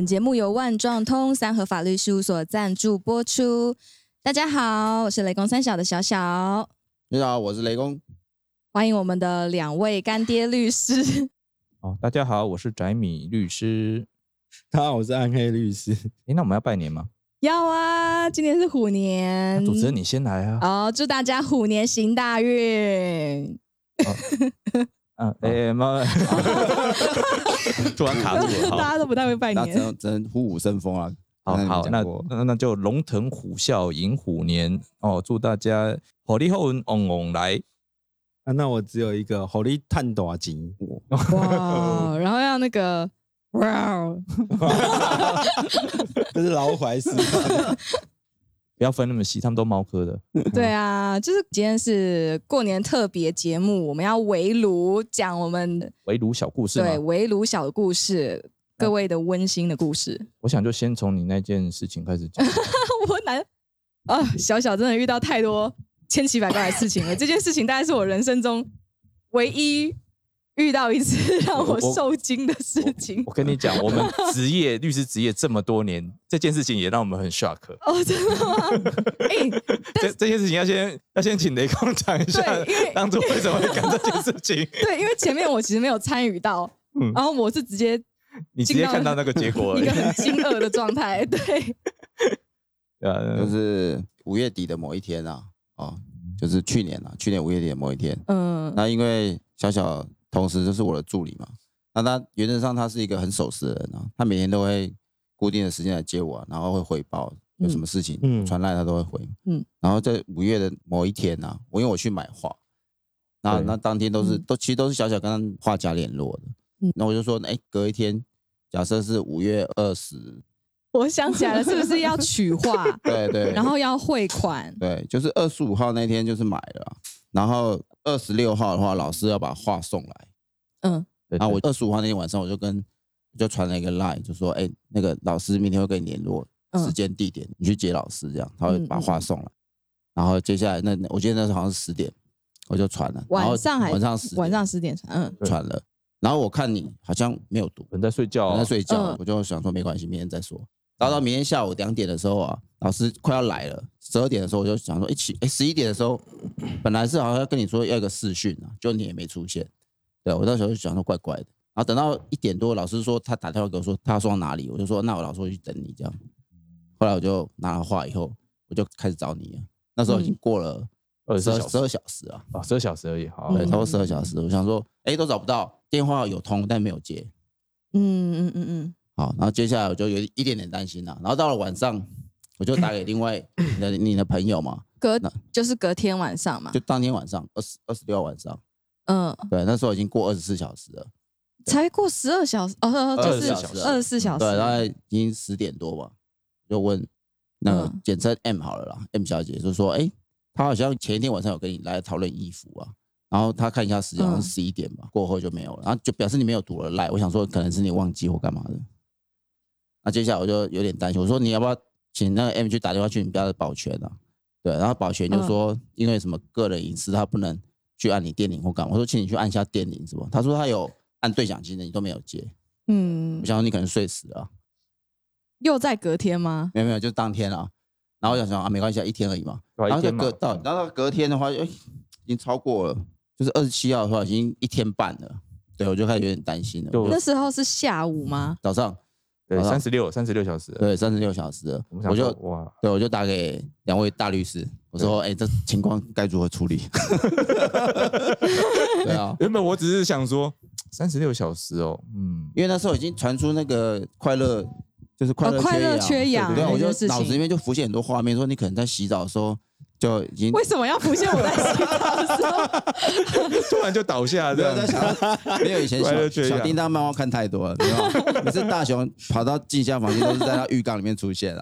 本节目由万状通三和法律事务所赞助播出。大家好，我是雷公三小的小小，你好，我是雷公。欢迎我们的两位干爹律师。哦，大家好，我是翟米律师。大家好，我是暗黑律师。哎，那我们要拜年吗？要啊，今年是虎年，主持人你先来啊。哦，祝大家虎年行大运。嗯，哎妈，突然卡住了。大家都不太会拜那年。只能虎虎生风啊！好好，那那那就龙腾虎啸迎虎年哦，祝大家火力后旺旺来。啊，那我只有一个火力探大金，哇，然后要那个 哇，哦 这是老怀斯。不要分那么细，他们都猫科的。对啊，就是今天是过年特别节目，我们要围炉讲我们围炉小故事对嘛，围炉小故事，各位的温馨的故事。我想就先从你那件事情开始讲。我难啊，小小真的遇到太多千奇百怪的事情了。这件事情大概是我人生中唯一遇到一次 让我受惊的事情。我跟你讲，我们职业 律师职业这么多年，这件事情也让我们很 shock。哦，真的吗？哎、这这件事情要先要先请雷公讲一下对因为，当初为什么会干这件事情？对，因为前面我其实没有参与到，嗯然后我是直接你直接看到那个结果而已一个。很惊愕的状态。对，呃，就是五月底的某一天啊，哦，就是去年啊，去年五月底的某一天。嗯那因为小小同时就是我的助理嘛，那他原则上他是一个很守时的人啊，他每天都会固定的时间来接我啊、然后会汇报有什么事情，嗯传来他都会回。嗯然后在五月的某一天啊，我因为我去买画，那对那当天都是嗯都其实都是小小跟画家联络的。嗯那我就说，哎，隔一天，假设是五月二十，我想起来了，是不是要取画，对对，然后要汇款？对，就是二十五号那天就是买了啊，然后二十六号的话，老师要把画送来，嗯。对然后我对。二十五号那天晚上我就跟就传了一个 line，就说，哎，那个老师明天会跟你联络嗯。时间地点，你去接老师，这样他会把画送来。然后接下来那我记得那时候好像是十点，我就传了，然后晚上还晚上十晚上十点传，嗯。传了，然后我看你好像没有读，人在睡觉我啊，在睡觉嗯，我就想说没关系，明天再说。然后到明天下午两点的时候啊，老师快要来了，十二点的时候我就想说，一起哎十一点的时候，本来是好像要跟你说要一个试训啊，就你也没出现，对我那时候就想说怪怪的。然后等到一点多，老师说他打电话给我说他要送到哪里，我就说那我老师会去等你这样。后来我就拿了话以后，我就开始找你了。那时候已经过了二十二十二小时啊，啊，十二小时而已。好，对，嗯差不多十二小时。我想说，哎，都找不到，电话有通但没有接。嗯嗯嗯嗯，好，然后接下来我就有一点点担心了。然后到了晚上，我就打给另外你的你的朋友嘛，隔就是隔天晚上嘛。就，当天晚上二十二十六号晚上，嗯，对，那时候已经过二十四小时了，才过十二小时，哦，哦就是24小时二十四小时，对，大概已经十点多吧，就问那简称 M 好了啦，M 小姐就说，哎，她好像前一天晚上有跟你来讨论衣服啊。然后她看一下时间，好像十一点吧，过后就没有了，然后就表示你没有读了赖。我想说可能是你忘记或干嘛的。那接下来我就有点担心，我说你要不要请那个 M 去打电话去你们家的保全啊？对，然后保全就嗯说因为什么个人隐私，他不能去按你电铃或干嘛。我说请你去按一下电铃是吧？他说他有按对讲机的，你都没有接。嗯我，想说你可能睡死了啊、又在隔天吗？没有没有，就当天啊。然后我想想啊，没关系，啊，一天而已嘛。然后就隔到，然后到隔天的话，哎，已经超过了，就是二十七号的话，已经一天半了。对，我就开始有点担心了。那时候是下午吗？早上对，三十六，三十六小时。，对三十六小时了，我我就哇，对我就打给两位大律师，我说，哎，这情况该如何处理？对啊，原本我只是想说三十六小时哦，嗯，因为那时候已经传出那个快乐，就是快乐哦快乐缺氧对，我就脑子里面就浮现很多画面，说你可能在洗澡的时候就已经为什么要浮现我在洗澡的时候？突然就倒下这样。没有在。想，没有以前小 小叮当漫画看太多了，对吧？每次大雄跑到静香房间都是在他浴缸里面出现 了，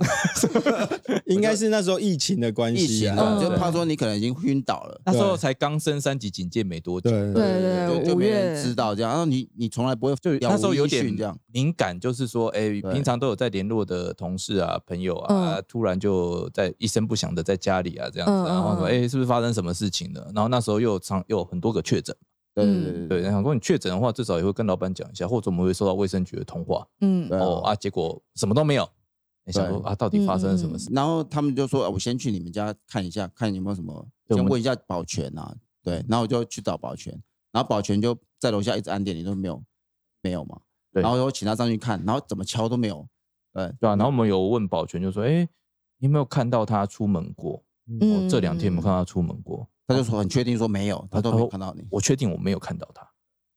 应该是那时候疫情的关系啊，情啊，嗯就怕说你可能已经晕倒了。那时候才刚升三级警戒没多久，对对对就没人月。知道这样，然后你你从来不会就那时候有点这样，敏感，就是说，哎，平常都有在联络的同事啊、朋友啊，突然就在一声不响的在家里啊这样子，嗯嗯然后说，嗯哎，是不是发生什么事情了？然后那时候又有常又有很多个确诊，对对对对对，想说你确诊的话，至少也会跟老板讲一下，或者我们会收到卫生局的通话。嗯哦啊，结果什么都没有。你想说啊，到底发生了什么事？然后他们就说，啊我先去你们家看一下，看有没有什么，先问一下保全啊。对，然后我就去找保全，然后保全就在楼下一直按电铃都没有，没有嘛。对然后我请他上去看，然后怎么敲都没有。对对啊，然后我们有问保全，就说：“哎，你有没有看到他出门过？嗯哦，这两天有没有看到他出门过他就说很确定说没有，他都没有看到你？”。我确定我没有看到他。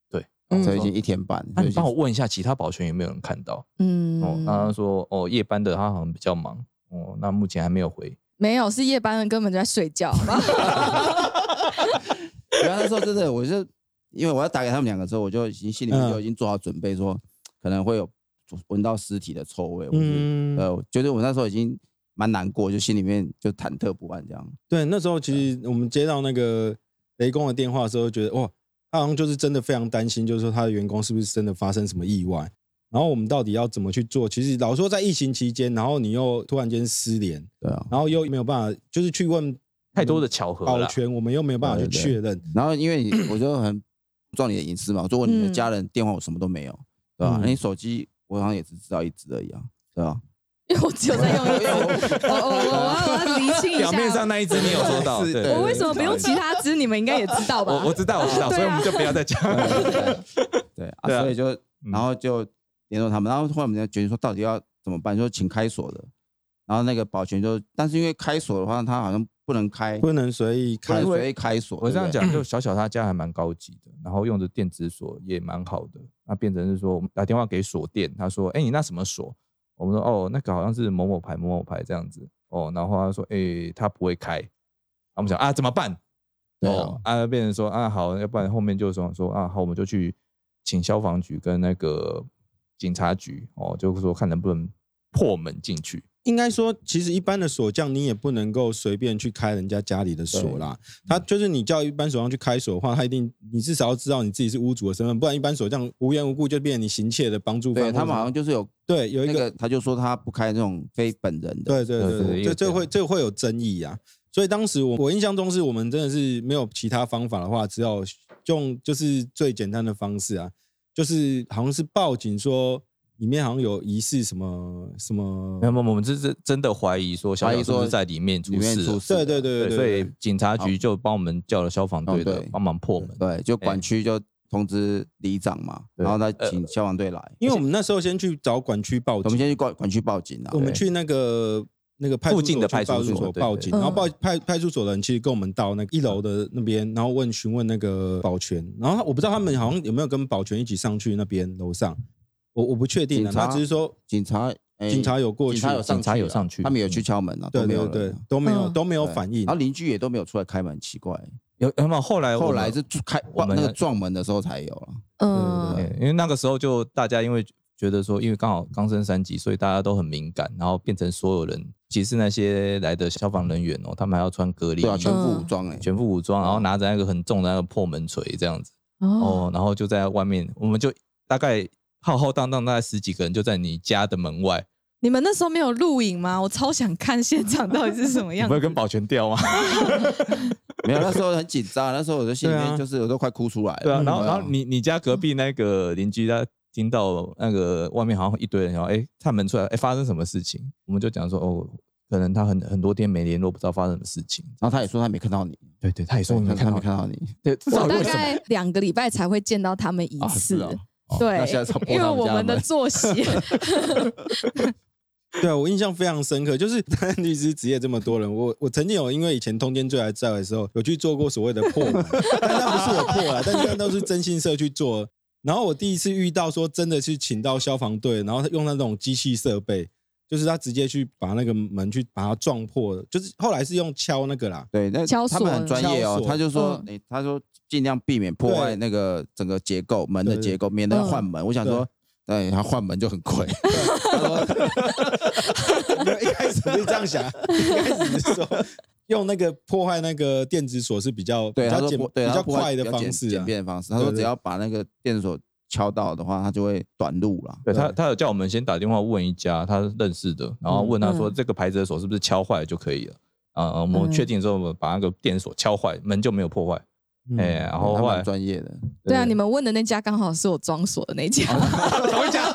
对，嗯这已经一天半，那你帮我问一下其他保全有没有人看到？嗯哦，那他说：“哦，夜班的他好像比较忙。哦，那目前还没有回。没有，是夜班的根本就在睡觉，好吧？然后那时候真的，我就因为我要打给他们两个之后，我就已经心里面就已经做好准备，说可能会有闻到尸体的臭味。嗯嗯，呃，我觉得我那时候已经蛮难过，就心里面就忐忑不安这样。对，那时候其实我们接到那个雷公的电话的时候，觉得哇，他好像就是真的非常担心，就是说他的员工是不是真的发生什么意外，然后我们到底要怎么去做？其实老实说在疫情期间，然后你又突然间失联，对啊，然后又没有办法，就是去问太多的巧合。保全，我们又没有办法去对对确认。然后因为你我就很注重你的隐私嘛，我就问你的嗯家人电话，我什么都没有，对吧？嗯那你手机我好像也只知道一只而已啊，对吧？因为我只有在用一只，我我我我要我要厘清一下，表面上那一只你有收到，我为什么不用其他只？你们应该也知道吧？我我知道，我知道，所以我们就不要再讲。对啊，对啊所以就嗯然后就联络他们，然后后来我们就决定说到底要怎么办，就请开锁的。然后那个保全就，但是因为开锁的话，他好像不能开，不能随意开不能随意开锁。我这样讲，就小小他家还蛮高级的，然后用的电子锁也蛮好的。那变成是说，我们打电话给锁店，他说：“哎、你那什么锁？”我们说：“哦，那个好像是某某牌某某牌这样子。”哦，然后他说：“哎、他不会开。”我们想啊，怎么办？哦，啊，变成说啊，好，要不然后面就说说啊，好，我们就去请消防局跟那个警察局哦，就是说看能不能破门进去。应该说，其实一般的锁匠你也不能够随便去开人家家里的锁啦。他就是你叫一般锁匠去开锁的话，他一定你至少要知道你自己是屋主的身份，不然一般锁匠无缘无故就变成你行窃的帮助犯。对他们好像就是有对有一个那个，他就说他不开那种非本人的。对对对这这会这会有争议啊。所以当时我我印象中是我们真的是没有其他方法的话，只有用就是最简单的方式啊，就是好像是报警说里面好像有疑似什么什么没有，我们这是真的怀疑说小怀疑说小是不是在里面出事。对对对对，所以警察局就帮我们叫了消防队的帮忙破门。对，就管区就通知里长嘛，对。然后再请消防队来。因为我们那时候先去找管区报警，我们先去管管区报警啊。我们去那个那个派出附近的派出所去派出所对对所报警，然后报派派出所的人其实跟我们到那个一楼的那边，然后问询问那个保全，然后我不知道他们好像有没有跟保全一起上去那边楼上，我我不确定啊，警察他只是说警察，哎警察有过去警察有上警察去了有上去。他们有去敲门了，对都没有对人啊。对都没有嗯。都没有对反应。然后，邻居也都没有出来开门，奇怪。有有没有后来我后来是开那个我们要撞门的时候才有了。嗯。对，因为那个时候就大家因为觉得说，因为刚好刚升三级，所以大家都很敏感，然后变成所有人，其实那些来的消防人员哦，他们还要穿隔离衣，对啊，全副嗯。武装哎，全副武装，然后拿着那个很重的那个破门锤这样子。哦，哦，然后就在外面，我们就大概浩浩荡荡大概十几个人就在你家的门外，你们那时候没有录影吗？我超想看现场到底是什么样子。你不会跟保全调吗？没有，那时候很紧张，那时候我的心里面就是我都快哭出来了。对啊，然后然后你你家隔壁那个邻居他听到那个外面好像一堆人，然后哎探门出来，哎发生什么事情？我们就讲说哦，可能他很很多天没联络，不知道发生什么事情。然后他也说他没看到你，对对，他也说你没他看到没看到你对，至少我大？概两个礼拜才会见到他们一啊次，哦对那现在因为我们的作息，对啊，我印象非常深刻，就是律师职业这么多人，我我曾经有因为以前通奸罪还在的时候，有去做过所谓的破门，但那不是我破了，但是那都是征信社去做。然后我第一次遇到说真的去请到消防队，然后用那种机器设备，就是他直接去把那个门去把它撞破的，就是后来是用敲那个啦，对，那敲他们很专业哦他就说，他说尽量避免破坏那个整个结构门的结构，免得嗯换门。我想说，对他换门就很贵。一开始不是这样想，一开始是说用那个破坏那个电子锁是比较对，他说比较简比较破对他破坏快的方式啊简。便的方式。他说对对只要把那个电子锁敲到的话，他就会短路了。对他，他有叫我们先打电话问一家他认识的，然后问他说嗯这个牌子的锁是不是敲坏就可以了。啊、我们嗯确定之后，我们把那个电锁敲坏，门就没有破坏。嗯哎，然后专业的。对啊，你们问的那家刚好是我装锁的那家，同一家，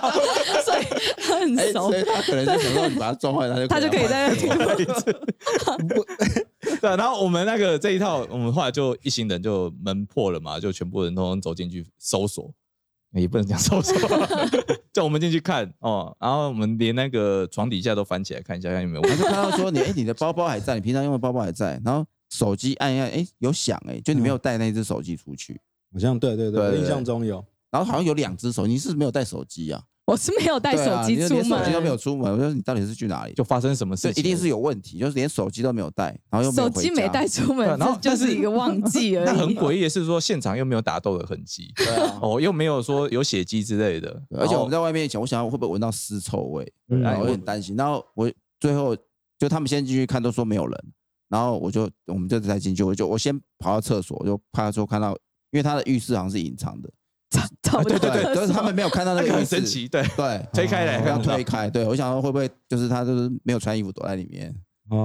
所以他很哎，熟所以，他可能就想说你把它撞坏，他就他就可以在那听换 对啊，然后我们那个这一套，我们后来就一行人就门破了嘛，就全部人通通走进去搜索，也不能讲搜索，叫我们进去看哦，然后我们连那个床底下都翻起来看一下，看有没有问题。他就看到说你哎，你的包包还在，你平常用的包包还在，然后手机按一按，哎，有响哎，就你没有带那只手机出去，好像对对对，印象中有。然后好像有两只手机，你是不是没有带手机啊？我是没有带手机出你就连手机都没有，出门，我说你到底是去哪里？就发生什么事情？这一定是有问题，就是连手机都没有带，然后又没有回手机没带出门，然后就是一个忘记 而已。那很诡异的是说，现场又没有打斗的痕迹，对啊，哦，又没有说有血迹之类的，而且我们在在外面讲，我想要会不会闻到尸臭味，嗯然后我有点担心。然后我最后就他们先进去看，都说没有人，然后我就我们就才进去，我就我先跑到厕所，就怕说看到，因为他的浴室好像是隐藏的，找不到对对，厕就是他们没有看到那那个很神奇，对，对，推开来我要推开，对我想说会不会就是他就是没有穿衣服躲在里面，哦，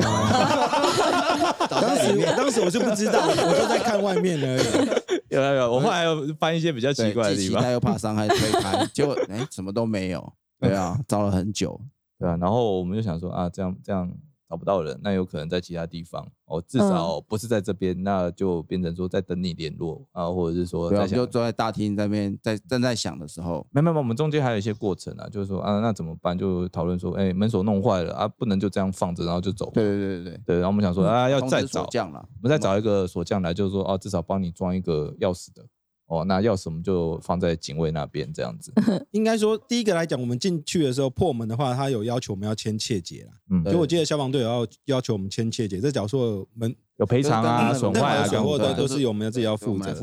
当 时当时我 是不知道，我就在看外面而已。有有有，我后来又翻一些比较奇，怪的地方。既期待，又怕伤害，推开，结果哎什么都没有，对啊，找了很久，对啊，然后我们就想说啊，这样这样找不到人，那有可能在其他地方哦，至少不是在这边，那就变成说在等你联络啊，或者是说在想们就坐在大厅那边在正在想的时候，没没没，我们中间还有一些过程啊，就是说啊，那怎么办？就讨论说，哎，门锁弄坏了啊，不能就这样放着，然后就走。对对对对对。然后我们想说啊，要再找，锁匠了，我们再找一个锁匠来，就是说哦，至少帮你装一个钥匙的。哦，那钥匙我们就放在警卫那边这样子。应该说，第一个来讲，我们进去的时候破门的话，他有要求我们要签切结啦。嗯，所以我记得消防队有要要求我们签切结，这假如说门有赔偿啊、损坏啊、损坏的都是是我们自己要负责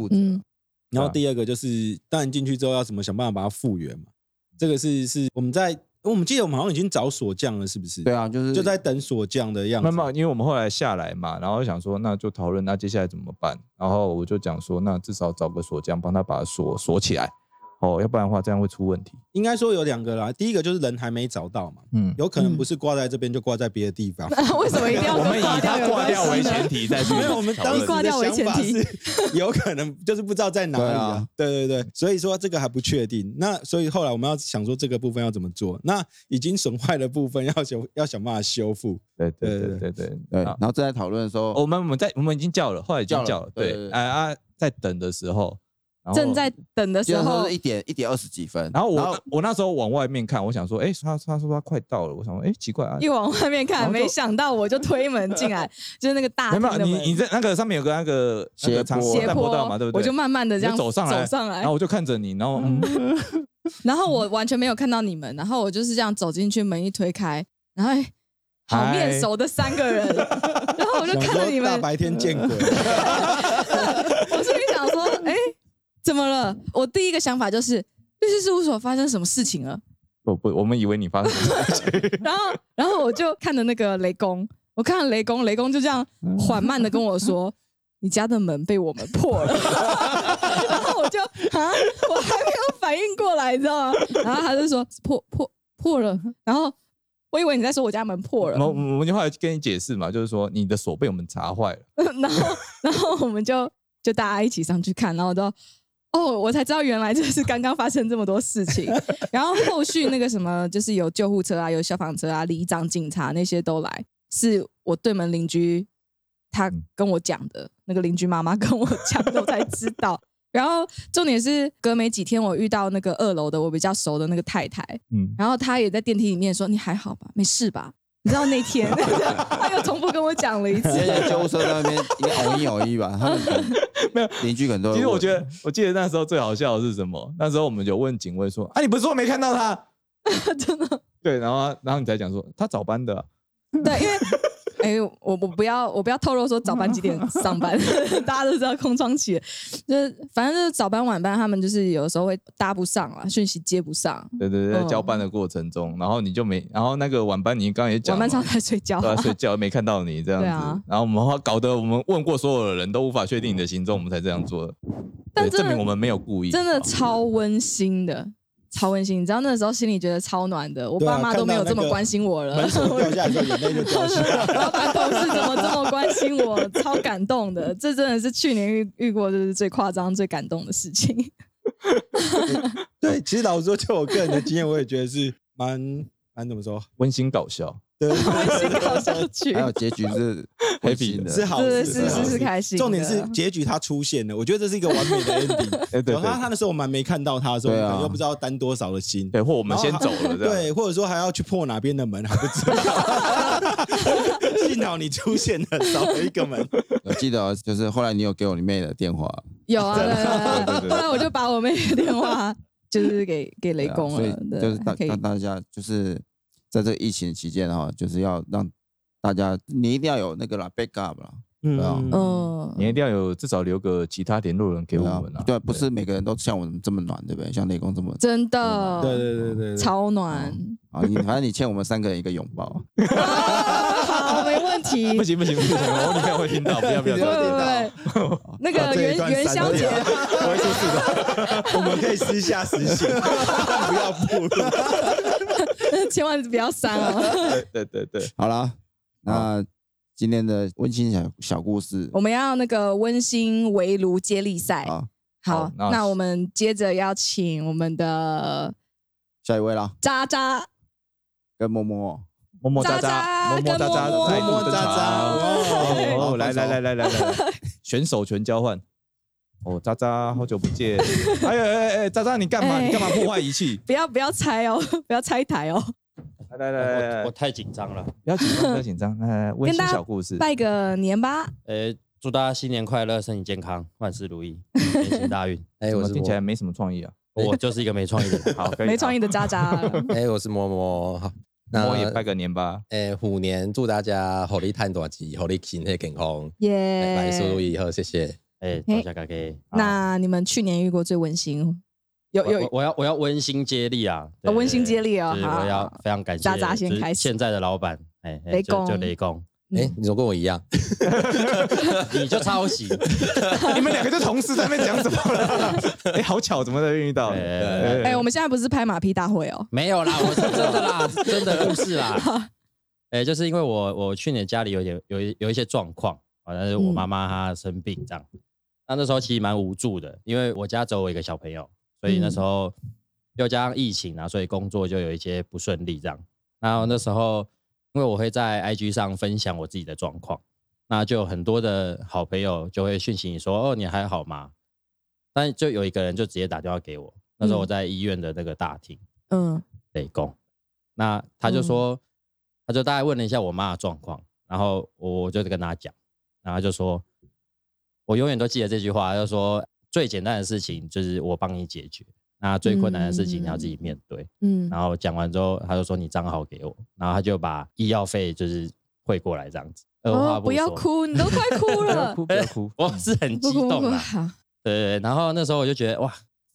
然后第二个就是，当然进去之后要怎么想办法把它复原嘛。这个是是我们在我们记得我们好像已经找锁匠了，是不是？对，啊，就是就在等锁匠的样子。那么，因为我们后来下来嘛，然后想说那就讨论那接下来怎么办。然后我就讲说，那至少找个锁匠帮他把锁锁起来。哦，要不然的话这样会出问题。应该说有两个啦，第一个就是人还没找到嘛，嗯，有可能不是挂在这边，就挂在别的地方。为什么一定要我们以跟挂掉他挂掉为前？提再去没有，我们当时的挂掉为想法前提是 有可能就是不知道在哪里啊对啊。对对对，所以说这个还不确定。那所以后来我们要想说这个部分要怎么做？那已经损坏的部分要想要想办法修复。对对对对对对然后正在讨论的时候，我们我们在我们已经叫了，后来已经叫了，对，哎啊，在等的时候，正在等的时候一点一点二十几分，然后我我那时候往外面看，我想说，哎，他他说他快到了，我想说，哎，奇怪啊，一往外面看，没想到我就推门进来，就是那个大没有你你在那个上面有个那个斜坡。斜坡道嘛，对不对？我就慢慢的这样走上来走上来。然后我就看着你，然后嗯，然后我完全没有看到你们，然后我就是这样走进去，门一推开，然后哎好面熟的三个人，然后我就看着你们，大白天见鬼，怎么了？我第一个想法就是律师事务所发生什么事情了？不不，我们以为你发生什么事情，然后，然后我就看着那个雷公，我看了雷公，雷公就这样缓慢的跟我说：“你家的门被我们破了。”然后我就啊，我还没有反应过来，你知道吗？然后他就说破破破了，然后我以为你在说我家门破了，我我们就后来跟你解释嘛，就是说你的锁被我们砸坏了，然后然后我们就就大家一起上去看，然后我都。哦，我才知道原来就是刚刚发生这么多事情，然后后续那个什么，就是有救护车啊，有消防车啊，里长、警察那些都来，是我对门邻居他跟我讲的，那个邻居妈妈 跟我讲的，我才知道。然后重点是隔没几天，我遇到那个二楼的我比较熟的那个太太，嗯，然后她也在电梯里面说：“你还好吧？没事吧？”你知道那天 他又重复跟我讲了一次，现在救护车在那边应该偶一偶一吧，他们 没有。邻居可能都会问其实我觉得，我记得那时候最好笑的是什么？那时候我们有问警卫说：“啊，你不是说没看到他？真的？”对，然后然后你才讲说他早班的啊、对，因为哎、我我不要我不要透露说早班几点 上班，大家都知道空窗期，就是反正就是早班晚班，他们就是有的时候会搭不上啊，讯息接不上，对对对，交班的过程中，然后你就没，然后那个晚班你刚刚也讲嘛，晚班常在睡觉、都 在睡觉，没看到你这样子，对啊。然后我们搞得我们问过所有的人都无法确定你的行踪，我们才这样做的，但证明我们没有故意，真的哦超温馨的。超温馨。你知道那时候心里觉得超暖的，我爸妈都没有这么关心我了。门锁掉下来之后，眼泪就掉下来。老板同事怎么这么关心我，超感动的。这真的是去年遇遇过就是最夸张、最感动的事情。对，其实老实说，就我个人的经验，我也觉得是蛮蛮怎么说，温馨搞笑，对，温馨搞笑剧。还，有结局是 Happy 的。是好是，是是是开心。重点是结局他出现了，我觉得这是一个完美的 ending。哎 对对。然后他他那时候我们还没看到他的时候，又不知道担多少的心，对，或我们先走了，对，或者说还要去破哪边的门还不知道。幸好你出现了，少了一个门。我记得哦就是后来你有给我你妹的电话，有啊，后来我就把我妹的电话就是给给雷对啊所以公了，对就是大大家就是在这个疫情期间哈，就是要让大家你一定要有那个啦 backup 啦，对啊嗯，你一定要有至少留个其他联络人给我们啊。对，不是每个人都像我们这么暖，对不对？像雷公这么真的，对对对对对，超暖。啊，你反正你欠我们三个人一个拥抱，好，没问题。不行不行不行，我女朋友会听到，不要不要不不要。不不，那个元元宵节，我会出事的。我们可以私下实行，不要步入。千万不要删哦。对对对，好啦，那今天的温馨小小故事。我们要那个温馨围炉接力赛。啊，好好，那那我们接着要请我们的下一位啦，渣渣。跟默默，么么喳渣渣喳，么么喳喳，跟么么再度登么么喳喳场。哇哦，来来来来来来，选手权交换。哦，渣渣，好久不见！哎呀哎哎，渣渣，你干嘛？哎你干嘛破坏仪器？不要不要拆哦，不要拆台哦。来来来我我，太紧张了。不要紧张，不要紧张。来温馨小故事。拜个年吧，呃，祝大家新年快乐，身体健康，万事如意，年行大运。哎，我听起来没什么创意啊？我就是一个没创意的人。好，可以。没创意的渣渣。哎，我是摸摸。好，好，那我也拜个年吧。哎，虎年祝大家虎力探大吉，虎力身体健康，耶！万事如意，好，谢谢。哎，大家。那你们去年遇过最温馨？有有我要我要温馨接力啊！温馨接力哦对对好我要非常感谢渣渣先开始现在的老板，哎，哎雷公就就雷公，嗯哎，你怎么跟我一样？你就抄袭。你们两个就同时在那边讲什么了？哎，好巧，怎么能遇到？哎哎，我们现在不是拍马屁大会哦。没有啦，我是真的啦，真的故事啦。哎、就是因为我我去年家里有点有一有一些状况，啊，但是我嗯妈妈她生病这样，那那时候其实蛮无助的，因为我家只有我一个小朋友，所以那时候又加上疫情啊，所以工作就有一些不顺利这样。然后那时候因为我会在 IG 上分享我自己的状况，那就有很多的好朋友就会讯息你说，哦，你还好吗？但就有一个人就直接打电话给我，那时候我在医院的那个大厅。嗯北宫。那他就说，他就大概问了一下我妈的状况，然后我就跟他讲，然后就说，我永远都记得这句话，他就说最简单的事情就是我帮你解决，那最困难的事情你要自己面对。嗯然后讲完之后，他就说你账号给我，然后他就把医药费就是汇过来这样子。二话哦，不要，哭，你都快哭不要了。哭，不要哭。我是很激动啊。好。对对对，然后那时候我就觉得哇，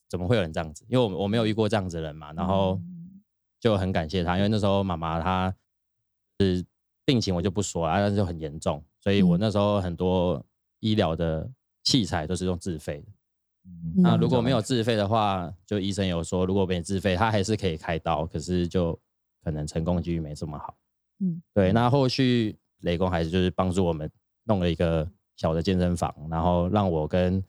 怎么会有人这样子？因为我我没有遇过这样子的人嘛，然后就很感谢他，因为那时候妈妈她是病情我就不说了，但是就很严重，所以我嗯那时候很多医疗的器材都是用自费的。嗯那如果没有自费的话，就医生有说，如果没自费，他还是可以开刀，可是就可能成功几率没这么好。嗯，对。那后续雷公还是就是帮助我们弄了一个小的健身房，然后让我跟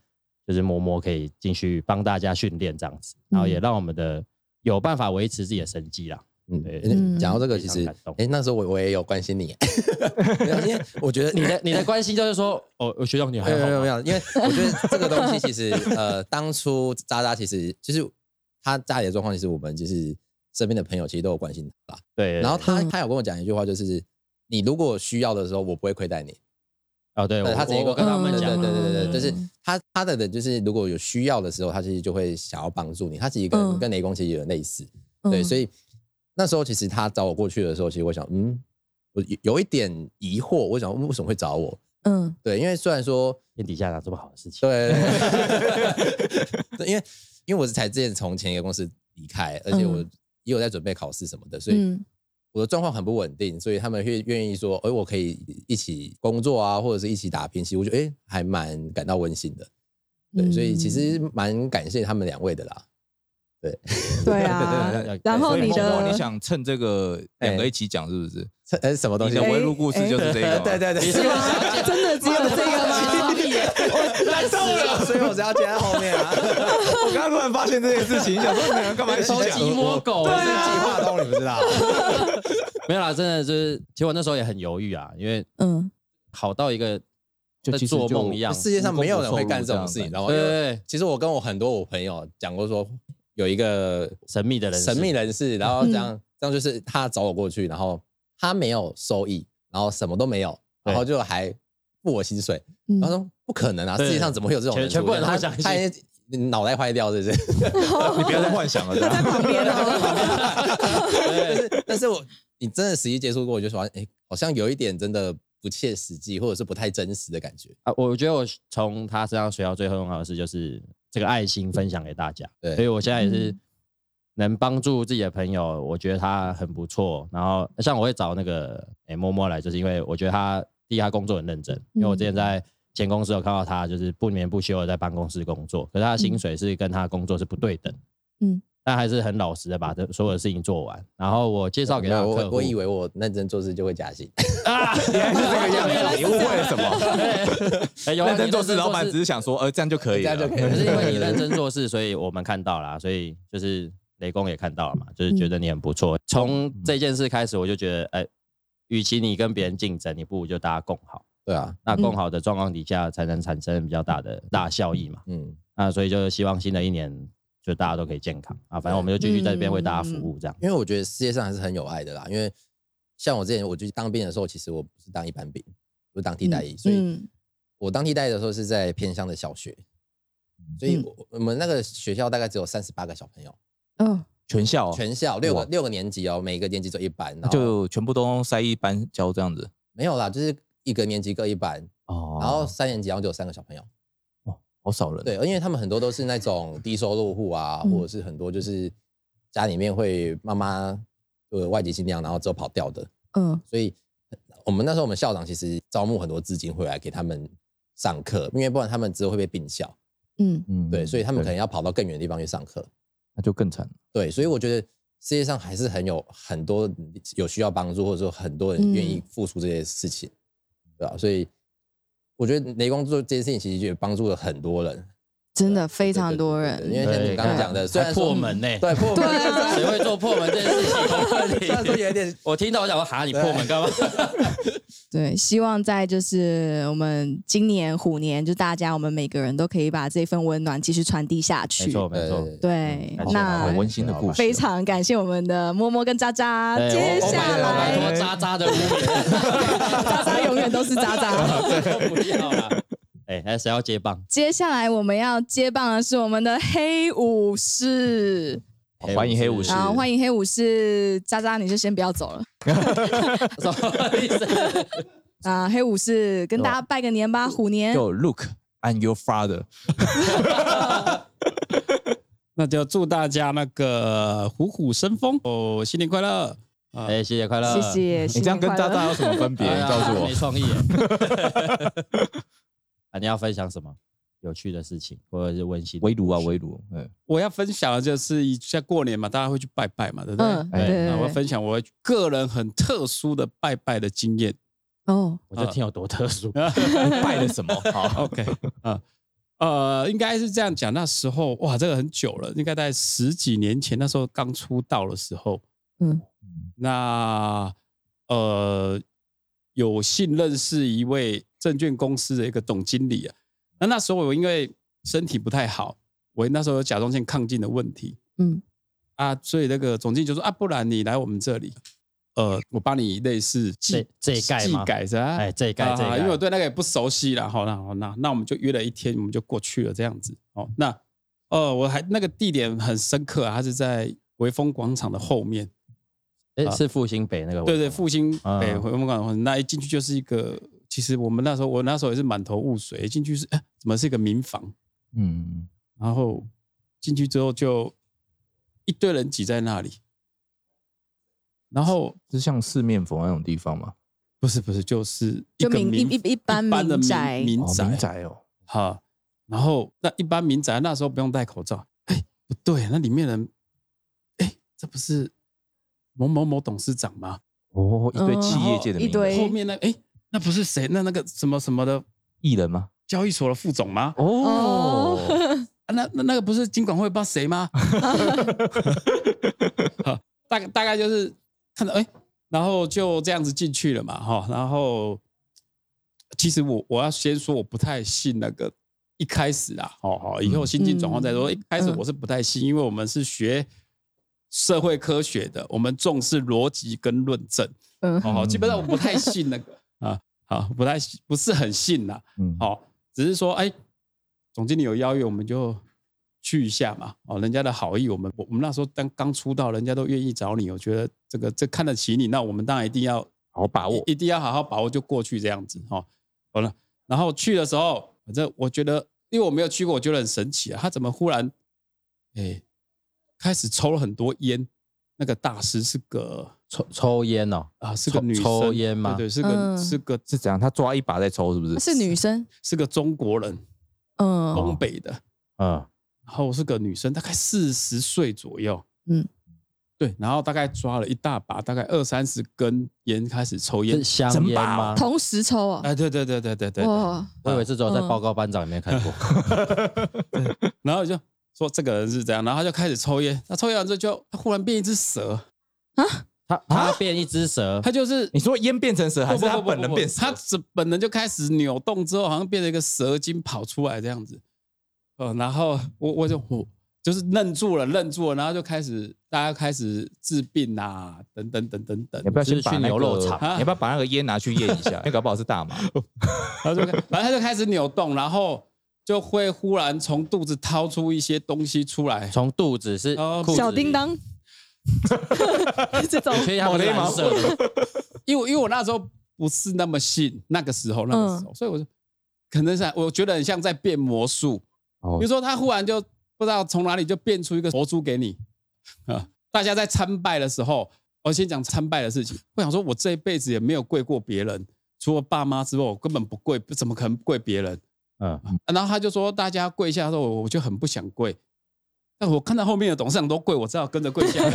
就是嬷嬷可以进去帮大家训练这样子，然后也嗯让我们的有办法维持自己的生计啦。嗯讲到这个，其实哎，那时候我我也有关心你，因为我觉得你的你的关心就是说，哦，学长你还没有没有没？有，因为我觉得这个东西其实 呃，当初渣渣其实就是他家里的状况，其实我们就是身边的朋友其实都有关心他啦。对，然后他嗯他有跟我讲一句话，就是你如果需要的时候，我不会亏待你。哦，对，他直接我我跟他们讲，对对对对，就是嗯他他的人就是如果有需要的时候，他其实就会想要帮助你。他其实跟、嗯跟雷公其实有点类似，对，所以以那时候其实他找我过去的时候，其实我想，嗯，我有有一点疑惑，我想为什么会找我？嗯对，因为虽然说天底下哪这么好的事情？对，对，因为因为我是才之前从前一个公司离开，而且我嗯也有在准备考试什么的，所以嗯我的状况很不稳定，所以他们会愿意说，哎，我可以一起工作啊，或者是一起打拼，其实我觉得哎还蛮感到温馨的。对，所以其实蛮感谢他们两位的啦。对啊 对对对，然后你的你想趁这个两个一起讲是不是？这呃什么东西你的？围炉故事就是这个嘛，对对对，真的只有这个吗？难受了，所以我只要接在后面啊。我刚刚突然发现这件事情，想说你们干嘛一起讲？偷鸡摸狗？对啊计划通，你不知道？没有啦，真的就是，其实我那时候也很犹豫啊，因为嗯，好到一个就做梦一样。世界上没有人会干这种事，情知道吗？对对对，其实我跟我很多我朋友讲过，说有一个神秘的人士，神秘人士，然后嗯这样这样就是他找我过去，然后他没有收益，然后什么都没有，然后就还付我薪水。嗯然后说不可能啊，世界上怎么会有这种人？全全部人都他相信他脑袋坏掉，是不是？你不要再幻想了，在旁边哦。但是但是我你真的实际接触过，我就说，哎，好像有一点真的不切实际，或者是不太真实的感觉。啊，我觉得我从他身上学到最重要的事就是这个爱心分享给大家。对所以我现在也是嗯能帮助自己的朋友，我觉得他很不错。然后像我会找那个诶摸摸来，就是因为我觉得他第一他工作很认真，因为我之前在前公司有看到他就是不眠不休的在办公室工作，可是他的薪水是跟他工作是不对等。嗯，但还是很老实的把这所有的事情做完。然后我介绍给他的客户，我我以为我认真做事就会加薪，啊，原来是这个样子，你误会了什么？哎认真做事，老板只是想说，呃，这样就可以了，这样就可以了可是因为你认真做事，所以我们看到了啊，所以就是雷公也看到了嘛，就是觉得你很不错。从这件事开始，我就觉得，哎，与其你跟别人竞争，你不如就大家共好。对啊，那共好的状况底下，才能产生比较大的大效益嘛。嗯，那所以就希望新的一年，就大家都可以健康啊。反正我们就继续在这边为大家服务，这样。因为我觉得世界上还是很有爱的啦。因为像我之前我去当兵的时候，其实我不是当一般兵，我是当替代役，所以嗯我当替代役的时候是在偏乡的小学，所以嗯我我们那个学校大概只有三十八个小朋友，嗯全校全校六个六个年级哦，每一个年级只有一班，然后就全部都塞一班教这样子。没有啦，就是一个年级各一班，哦然后三年级然后就有三个小朋友。好少人，对，因为他们很多都是那种低收入户啊，嗯。或者是很多就是家里面会妈妈呃外籍新娘，然后之后跑掉的，嗯。所以我们那时候我们校长其实招募很多资金回来给他们上课，因为不然他们之后会被并校，嗯。嗯对，所以他们可能要跑到更远的地方去上课，那就更惨。对，所以我觉得世界上还是很有很多有需要帮助，或者说很多人愿意付出这些事情，对吧、所以我觉得雷公做这件事情，其实也帮助了很多人，真的非常多人。因为像你刚刚讲的，虽然破门呢、对破门，谁会做破门这件事情？有问题虽然说有点 我听到我想说，哈，你破门干嘛？对，希望在就是我们今年虎年，就大家我们每个人都可以把这份温暖继续传递下去没去。错，没错。对那很温馨的故事，非常感谢我们的摸摸跟渣渣。接下来渣渣的污点，渣渣永远都是渣渣。不要啦。哎，那谁要接棒？接下来我们要接棒的是我们的黑武士，好欢迎黑武士，好，欢迎黑武士渣渣，你就先不要走了。什么意思？啊，黑武士跟大家拜个年吧，虎年。就 Look and your father，那就祝大家那个虎虎生风哦，新年快乐！啊，哎，新年快乐！谢谢，你新这样跟渣渣有什么分别？告诉我没。创意你要分享什么有趣的事情，或者是温馨的？围炉啊，围炉，嗯，我要分享的就是一像过年嘛，大家会去拜拜嘛，对不对？对对对，那我要分享我个人很特殊的拜拜的经验。哦，我就听有多特殊。你 拜了什么？好，OK 啊，呃，应该是这样讲。那时候哇，这个很久了，应该在十几年前，那时候刚出道的时候，嗯那呃，有幸认识一位证券公司的一个总经理啊。那那时候我因为身体不太好，我那时候有甲状腺亢进的问题嗯啊，所以那个总经理就说啊，不然你来我们这里，呃，我帮你类似技这这一盖技吗改是吧？哎，这一盖这一盖，啊因为我对那个也不熟悉了，好，那好，那那我们就约了一天，我们就过去了这样子。哦，那呃，我还那个地点很深刻啊，它是在维风广场的后面。哎是复兴北那个，对对，复兴啊北回风广场，那一进去就是一个，其实我们那时候我那时候也是满头雾水，一进去是哎，怎么是一个民房？嗯，然后进去之后就一堆人挤在那里，然后是像四面佛那种地方吗？不是不是，就是一就民个民一一一般般的民宅哦，民宅民宅哦，哈，然后那一般民宅那时候不用戴口罩，哎，不对，那里面人哎这不是某某某董事长吗？哦，一堆嗯企业界的名一堆人后面那哎，那不是谁？那那个什么什么的艺人吗？交易所的副总吗？哦，啊，那那那个不是金管会不知道谁吗？好，大概大概就是看到哎、然后就这样子进去了嘛，哈，然后其实我我要先说我不太信那个一开始啊，哦好，以后心境转换再说。嗯一开始我是不太信，因为我们是学社会科学的，我们重视逻辑跟论证，嗯哦好，基本上我不太信那个啊，好，不太不是很信呐、嗯，好，只是说，哎，总经理有邀约，我们就去一下嘛。哦，人家的好意，我们我我们那时候刚刚出道，人家都愿意找你，我觉得这个这看得起你，那我们当然一定要好好把握一一定要好好把握，就过去这样子哈、哦。好了，然后去的时候，反正我觉得，因为我没有去过，我觉得很神奇啊，他怎么忽然，哎，开始抽了很多烟。那个大师是个抽抽烟哦，啊，是个女生，抽烟吗对对，是个、嗯是个是怎样？他抓一把在抽，是不是？是女生，是个中国人，嗯东嗯北的。嗯，然后是个女生，大概四十岁左右，嗯，对，然后大概抓了一大把，大概二三十根烟，开始抽烟是。香烟吗？同时抽哦，哎，对对对对对对，哇，我以为这只有在嗯报告班长里面看过。然后就说这个人是这样，然后他就开始抽烟，他抽烟完之后就他忽然变一只蛇啊，他他变一只蛇，他就是你说烟变成蛇，还是他本人变蛇？他只本人就开始扭动之后，好像变成一个蛇精跑出来这样子，呃，然后我我就我就是愣住了，愣住了，然后就开始大家开始治病啊，等等等等等你要，不要先去牛肉场啊你要不要把那个烟拿去验一下？那搞不好是大麻。然后就开反正他就开始扭动，然后就会忽然从肚子掏出一些东西出来，从肚子是小叮，当，这种。你确定他不是蓝色的？因为因为我那时候不是那么信，那个时候那个时候，所以我就可能是我觉得很像在变魔术，哦。比如说他忽然就不知道从哪里就变出一个佛珠给你。啊！大家在参拜的时候，我先讲参拜的事情。我想说，我这一辈子也没有跪过别人，除了爸妈之外，我根本不跪，怎么可能跪别人？嗯，啊然后他就说大家跪下的时候，我我就很不想跪。但我看到后面的董事长都跪，我只好跟着跪下。我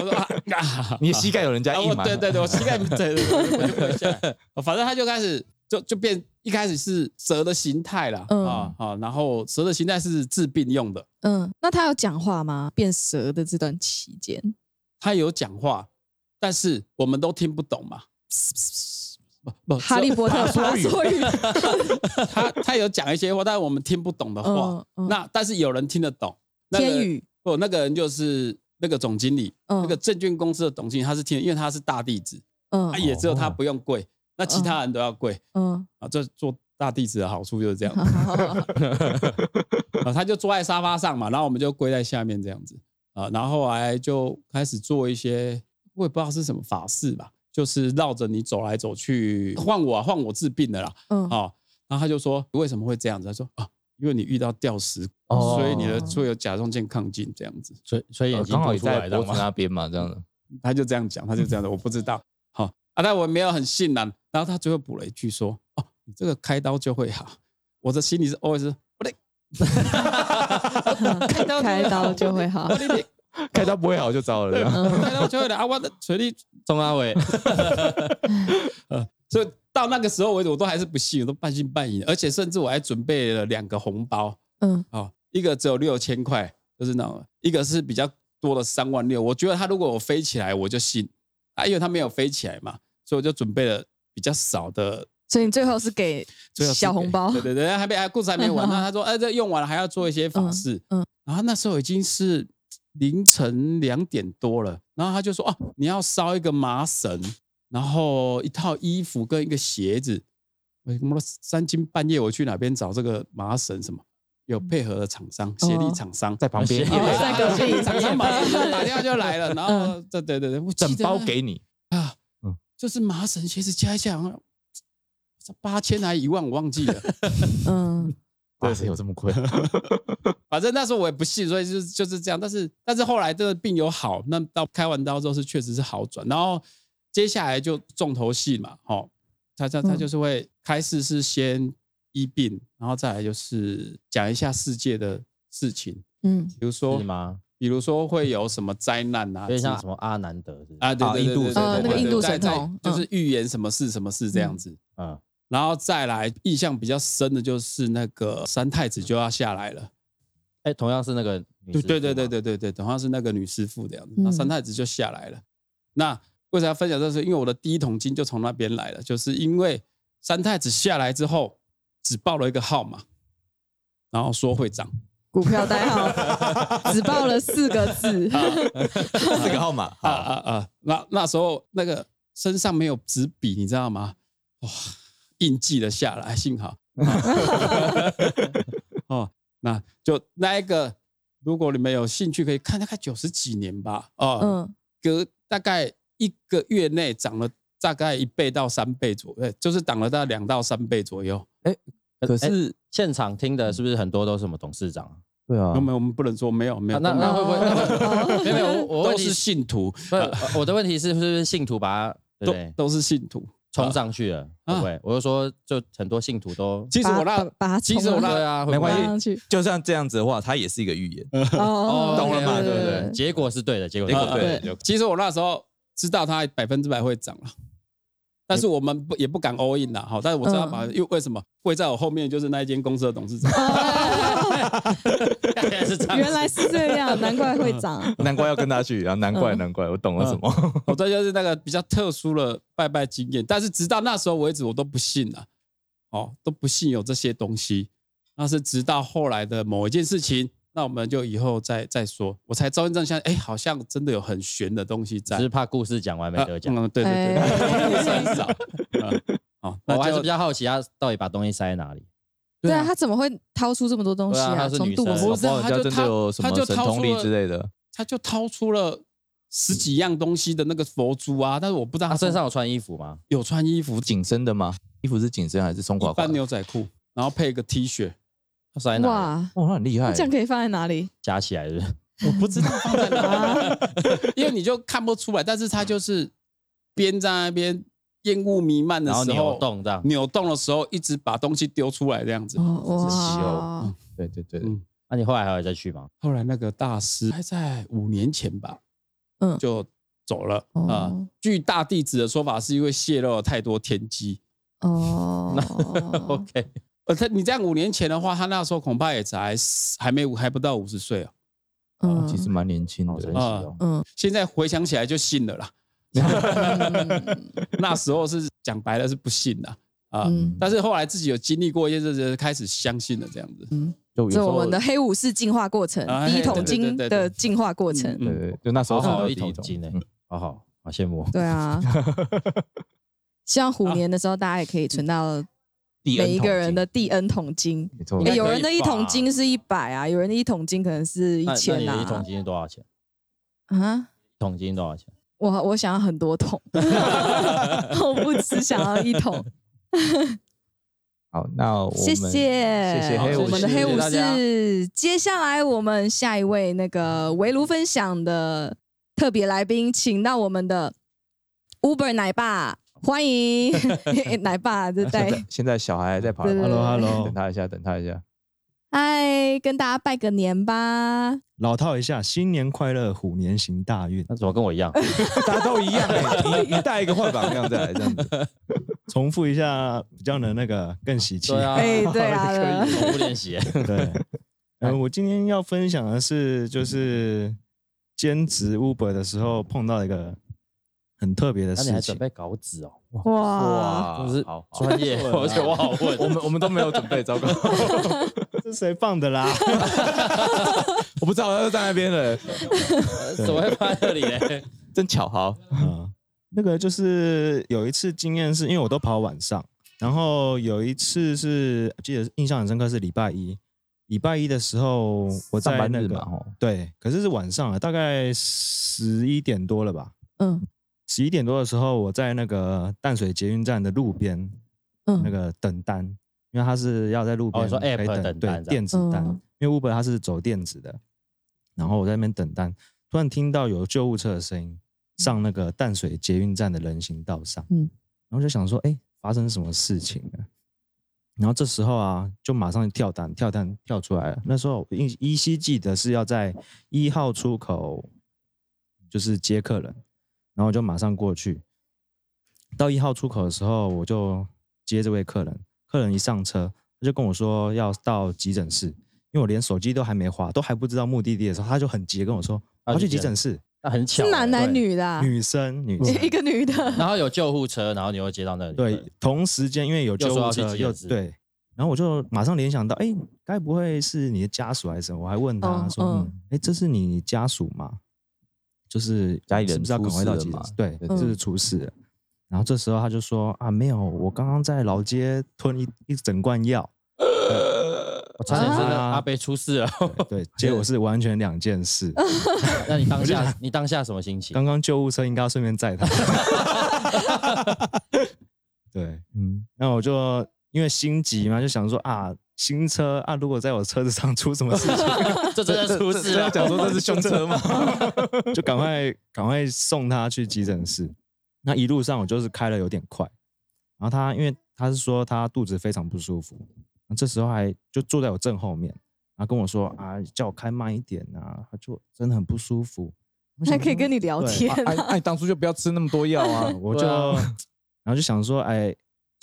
说啊啊 你膝盖有人家啊硬吗？我对对对，我膝盖对对对，我就跪下来。反正他就开始就就变，一开始是蛇的形态啦，嗯啊啊，然后蛇的形态是治病用的。嗯，那他有讲话吗？变蛇的这段期间，他有讲话，但是我们都听不懂嘛。不不，哈利波特爬梭语，他他有讲一些话，但是我们听不懂的话嗯。嗯那但是有人听得懂。那个天宇，不，那个人就是那个总经理，嗯那个证券公司的总经理，他是听，因为他是大弟子，嗯啊，也只有他不用跪，那其他人都要跪嗯，啊。这做大弟子的好处就是这样 啊，他就坐在沙发上嘛，然后我们就跪在下面这样子啊，然后后来就开始做一些，我也不知道是什么法事吧，就是绕着你走来走去，换我啊，换我治病的啦，嗯啊，然后他就说为什么会这样子？他说啊，因为你遇到吊石，哦所以你的会有甲状腺亢进这样子，所以所以眼睛呃刚好在脖子？那边嘛，这样子。他就这样讲，他就这样的，我不知道，好啊，但我没有很信任，然后他最后补了一句说，哦，你这个开刀就会好，我的心里是 always 不对。开刀开刀就会好 开刀不会好就糟了。这样嗯开刀就会的啊！我的锤力，钟阿伟，呃，所以到那个时候为止，我都还是不信，我都半信半疑，而且甚至我还准备了两个红包嗯哦，一个只有六千块，就是那种，一个是比较多的三万六。我觉得他如果我飞起来，我就信啊，因为他没有飞起来嘛，所以我就准备了比较少的所以你最后是给小红包对，对对，还没还故事还没完，那 他说，哎，这用完了还要做一些法事，嗯嗯，然后那时候已经是凌晨两点多了，然后他就说，哦，你要烧一个麻绳，然后一套衣服跟一个鞋子，我他妈三更半夜我去哪边找这个麻绳什么？有配合的厂商，协力厂商。在旁边。哦哦在隔壁。厂商马上打电话就来了，然后对对对对，我整包给你，啊，嗯就是麻绳鞋子加一加，好像八千还一万，我忘记了。嗯哇塞，有这么贵？反正那时候我也不信，所以就是就是这样。但是但是后来这个病有好，那到开完刀之后是确实是好转，然后接下来就重头戏嘛，哦，他他他嗯就是会开始是先医病，然后再来就是讲一下世界的事情，嗯比如说吗？比如说会有什么灾难啊，有点像什么阿南德是不是啊，对啊印度对对对对对神呃那个印度神童就是预言什么事什么事这样子。嗯，然后再来印象比较深的就是那个三太子就要下来了，哎，同样是那个女对师对对对对对对，同样是那个女师傅这样子，嗯那三太子就下来了。那为啥要分享这个？因为我的第一桶金就从那边来了，就是因为三太子下来之后只报了一个号码，然后说会涨，股票代号只报了四个字，四个号码，啊，啊啊！那那时候那个身上没有纸笔，你知道吗？哇，印记了下来，幸好。哦，那就那一个，如果你们有兴趣，可以看大概九十几年吧。哦，嗯，隔大概一个月内涨了大概一倍到三倍左右，就是涨了大概两到三倍左右。哎可是现场听的是不是很多都是什么董事长啊？对啊没有我们不能说没有没有，那那会不会哦 没有，我我问题都是信徒，不我的问题是，是不是信徒把它对不都都是信徒冲。上去了？会不会？我就说，就很多信徒都其实我那其实我那没关系拉上去，就像这样子的话，它也是一个预言。哦 懂了嘛对对不对？结果是对的，结果是结果对其实我那时候知道它百分之百会涨了，但是我们不也不敢 all in 啦，好，但是我知道把，因为为什么？会在我后面就是那一间公司的董事长，原来是这样原来是这样，难怪会涨。难怪要跟他去啊！难怪嗯难怪，我懂了什么。我这就是那个比较特殊的拜拜经验，但是直到那时候为止，我都不信了，哦，都不信有这些东西，那是直到后来的某一件事情，那我们就以后再再说，我才真正相信，哎，好像真的有很玄的东西在只是。怕故事讲完没得讲。嗯，对对 对，哎故事很少。我还是比较好奇，他到底把东西塞在哪里？对啊，他怎么会掏出这么多东西对啊她是从肚女生不是子不好人家真的有什么他就神通力之类的。他就掏出了十几样东西的那个佛珠啊，但是我不知道他他身上有穿衣服吗？有穿衣服，紧身的吗？衣服是紧身还是松垮垮穿？牛仔裤，然后配一个 T 恤，他塞哪？哇，哇，那很厉害那。这样可以放在哪里？夹起来的？我不知道放在哪，啊，因为你就看不出来，但是他就是边在那边烟雾弥漫的然后时候扭动这样。扭动的时候，一直把东西丢出来这样子。哇，对对对，嗯，那你后来还有再去吗？后来那个大师还在五年前吧，嗯就走了啊、哦据大弟子的说法，是因为泄露了太多天机。哦，OK，呃，他你这样五年前的话，他那时候恐怕也才还没还不到五十岁哦。嗯其实蛮年轻的。奇哦。嗯现在回想起来就信了啦，嗯 那时候是讲白了是不信的啊。嗯但是后来自己有经历过一些事情，开始相信了这样子。嗯，就有时这我们的黑武士进化过程，哎第一桶金对对对的进化过程。对对对，就那时候好好的一是我的第一桶金呢嗯，好好好羡慕。对啊，希望虎年的时候大家也可以存到第 N 每一个人的第 N 桶金。金没错应该诶有人的一桶金是一百啊，有人的一桶金可能是一那那千你的一桶啊。金是多少钱？啊，一桶金多少钱？我我想要很多桶，我不只想要一桶。好，那我们谢谢，谢谢黑我们的黑武士。接下来我们下一位那个围炉分享的特别来宾，请到我们的 Uber 奶爸，欢迎 奶爸对现在在现在小孩还在跑对对来跑去 Hello，Hello 等他一下，等他一下。嗨，跟大家拜个年吧。老套一下，新年快乐，虎年行大运。那怎么跟我一样？大家都一样欸，你你带一个换榜样再来这样子。重复一下，比较能那个更喜气。对啊，哎，对啊，重复练习。对，呃，我今天要分享的是，就是兼职 Uber 的时候碰到一个很特别的事情。那你还准备稿纸哦？哇，就是专业，而且我好问。我们我们都没有准备，糟糕，这是谁放的啦？我不知道他就在那边了，怎么会放在这里嘞？真巧，好，啊，那个就是有一次经验是，因为我都跑晚上，然后有一次是记得印象很深刻是礼拜一，礼拜一的时候我上在那个对，可是是晚上啊，大概十一点多了吧。嗯十一点多的时候，我在那个淡水捷运站的路边嗯，那个等单，因为他是要在路边哦说可以 app 等单对电子单，嗯因为 Uber 它是走电子的，然后我在那边等单，突然听到有救护车的声音上那个淡水捷运站的人行道上，嗯然后就想说，哎，发生什么事情了？然后这时候啊，就马上跳单，跳单跳出来了。那时候依依稀记得是要在一号出口，就是接客人，然后我就马上过去。到一号出口的时候，我就接这位客人。客人一上车，他就跟我说要到急诊室，因为我连手机都还没划，都还不知道目的地的时候，他就很急地跟我说我要去急诊室。那很巧欸，是男男女的啊，女生，女生，一个女的，然后有救护车，然后你又接到那里，对，同时间因为有救护车，又对，然后我就马上联想到，哎，该不会是你的家属还是什么？我还问他嗯说，哎，这是你家属吗？就是家里人是不是要赶快到急诊？对，对这是嗯出事了。然后这时候他就说啊，没有，我刚刚在老街吞一一整罐药。我差点真的啊阿贝出事了。对，结果是完全两件事。那你当下你当下什么心情？刚刚救护车应该要顺便载他。对，嗯，那我就因为心急嘛，就想说啊，新车啊，如果在我车子上出什么事情，这真的出事了。讲说这是凶车吗？就赶快赶快送他去急诊室。那一路上我就是开了有点快，然后他因为他是说他肚子非常不舒服，那这时候还就坐在我正后面，然后跟我说啊，叫我开慢一点啊，他就真的很不舒服。我还可以跟你聊天啊，哎哎，当初就不要吃那么多药啊！我就、啊然后就想说，哎，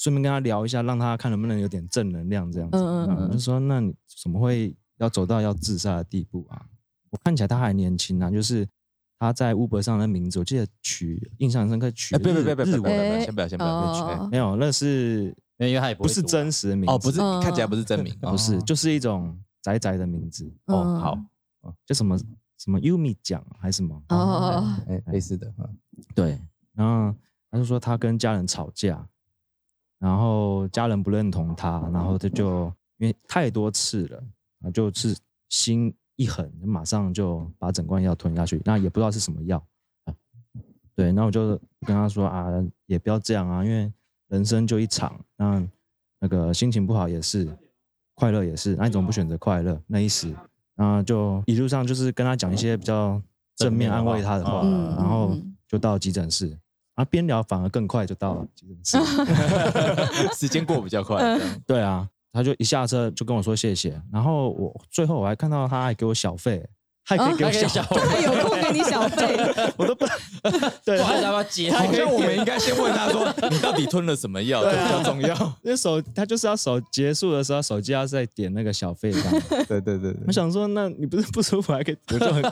顺便跟他聊一下，让他看能不能有点正能量这样子。嗯嗯嗯就说，那你怎么会要走到要自杀的地步啊？我看起来他还年轻啊，就是他在 Uber 上的名字，我记得取印象深刻，取哎，别别别先不要先不要，先不要。哦没有，那是因为他也不不是真实的名字。哦，不是，嗯看起来不是真名，不是，哦就是一种宅宅的名字，哦嗯好，叫什么什么 Umi 奖还是什么？哦哦哦，哎，类似的，嗯。对，然后他就说他跟家人吵架，然后家人不认同他，然后他就因为太多次了，啊，就是心一狠，马上就把整罐药吞下去，那也不知道是什么药啊。对，那我就跟他说啊，也不要这样啊，因为人生就一场，那那个心情不好也是，快乐也是，那你怎么不选择快乐那一时？然后就一路上就是跟他讲一些比较正面安慰他的话，嗯然后嗯就到急诊室，啊，边聊反而更快就到了急诊室。时间过比较快，对啊，他就一下车就跟我说谢谢，然后我最后我还看到他还给我小费，他还可以给小小费，他有空给你小费，我都不 对，不好意思，要不要接？好像我们应该先问他说，你到底吞了什么药？这比较重要。那手他就是要手结束的时候，手机要再点那个小费单。对对对对，我想说，那你不是不舒服还可以，我就很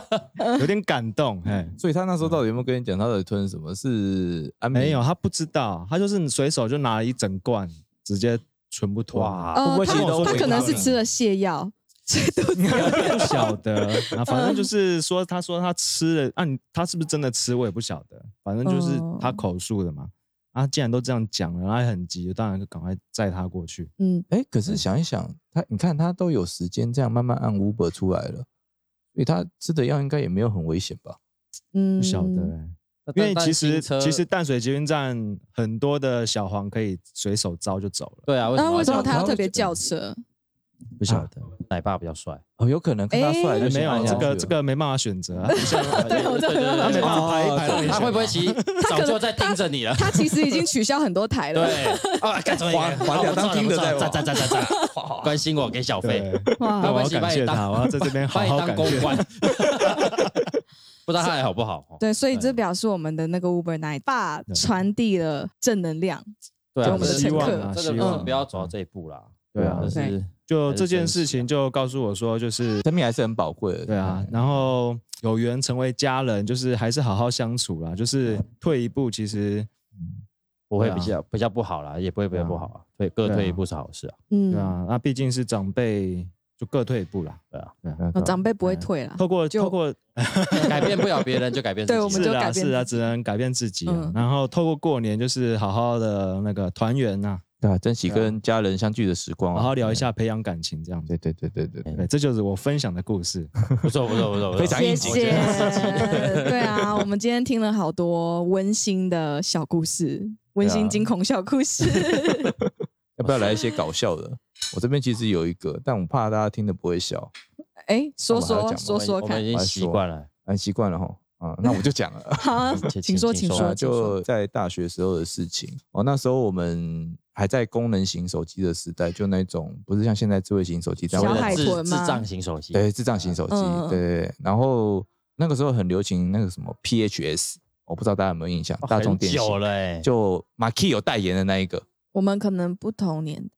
有点感动，哎，所以他那时候到底有没有跟你讲他到底吞什么？是安没有，他不知道，他就是随手就拿了一整罐，直接全部吞。哇哦会不会其实他他可能是吃了泻药，所以肚子有点不晓得 啊，反正就是说，他说他吃了，啊，你他是不是真的吃，我也不晓得，反正就是他口述的嘛。啊，既然都这样讲了，他还很急，当然就赶快载他过去。嗯，哎，可是想一想，他你看他都有时间这样慢慢按 Uber 出来了，所以他吃的药应该也没有很危险吧？嗯不晓得、欸，因为其实其实淡水捷运站很多的小黄可以随手招就走了，对啊，为什么那为什么他要特别叫车？不晓得。奶爸比较帅？哦，有可能看他出来哎就没有这个这个没办法选择啊，对，我没办法排一排让你选他会不会其实早就在盯着你了？他其实已经取消很多台了。对，啊，干什么？听的在赞赞赞赞赞，关心我给小费，哇我要没关系感谢他，我要在这边好好感谢当公关。不知道他还好不好？对，所以这表示我们的那个 Uber Night 爸传递了正能量。对我们的真乘客真的希望不要走到这一步啦。对啊就，是就这件事情就告诉我说，就是生命还是很宝贵的。对啊，然后有缘成为家人，就是还是好好相处啦。就是退一步，其实不会比较比较不好啦，也不会比较不好啊。退各退一步是好事啊。嗯对，啊，那毕竟是长辈，就各退一步啦。对啊，对啊，哦长辈不会退了。透过就透过 改变不了别人，就改变自己。对我们是就改变啊是啊，只能改变自己啊嗯。然后透过过年，就是好好的那个团圆呐，对啊，珍惜跟家人相聚的时光啊，好好聊一下，培养感情这样子。对。对对对对对，对，这就是我分享的故事。不错不错不错，非常应景谢。对啊，我们今天听了好多温馨的小故事，温馨惊恐小故事。要不要来一些搞笑的？我这边其实有一个，但我怕大家听的不会笑，哎，说说说说看我们已。经习惯了。很习惯了哈。啊，那我就讲了。好，请请说，请请说说，啊，请说。就在大学时候的事情哦。那时候我们还在功能型手机的时代，就那种不是像现在智慧型手机小海豚吗？智障型手机，对，智障型手机，嗯对对对。然后那个时候很流行那个什么 PHS，我不知道大家有没有印象，哦大众电信就马 key 有代言的那一个。我们可能不同年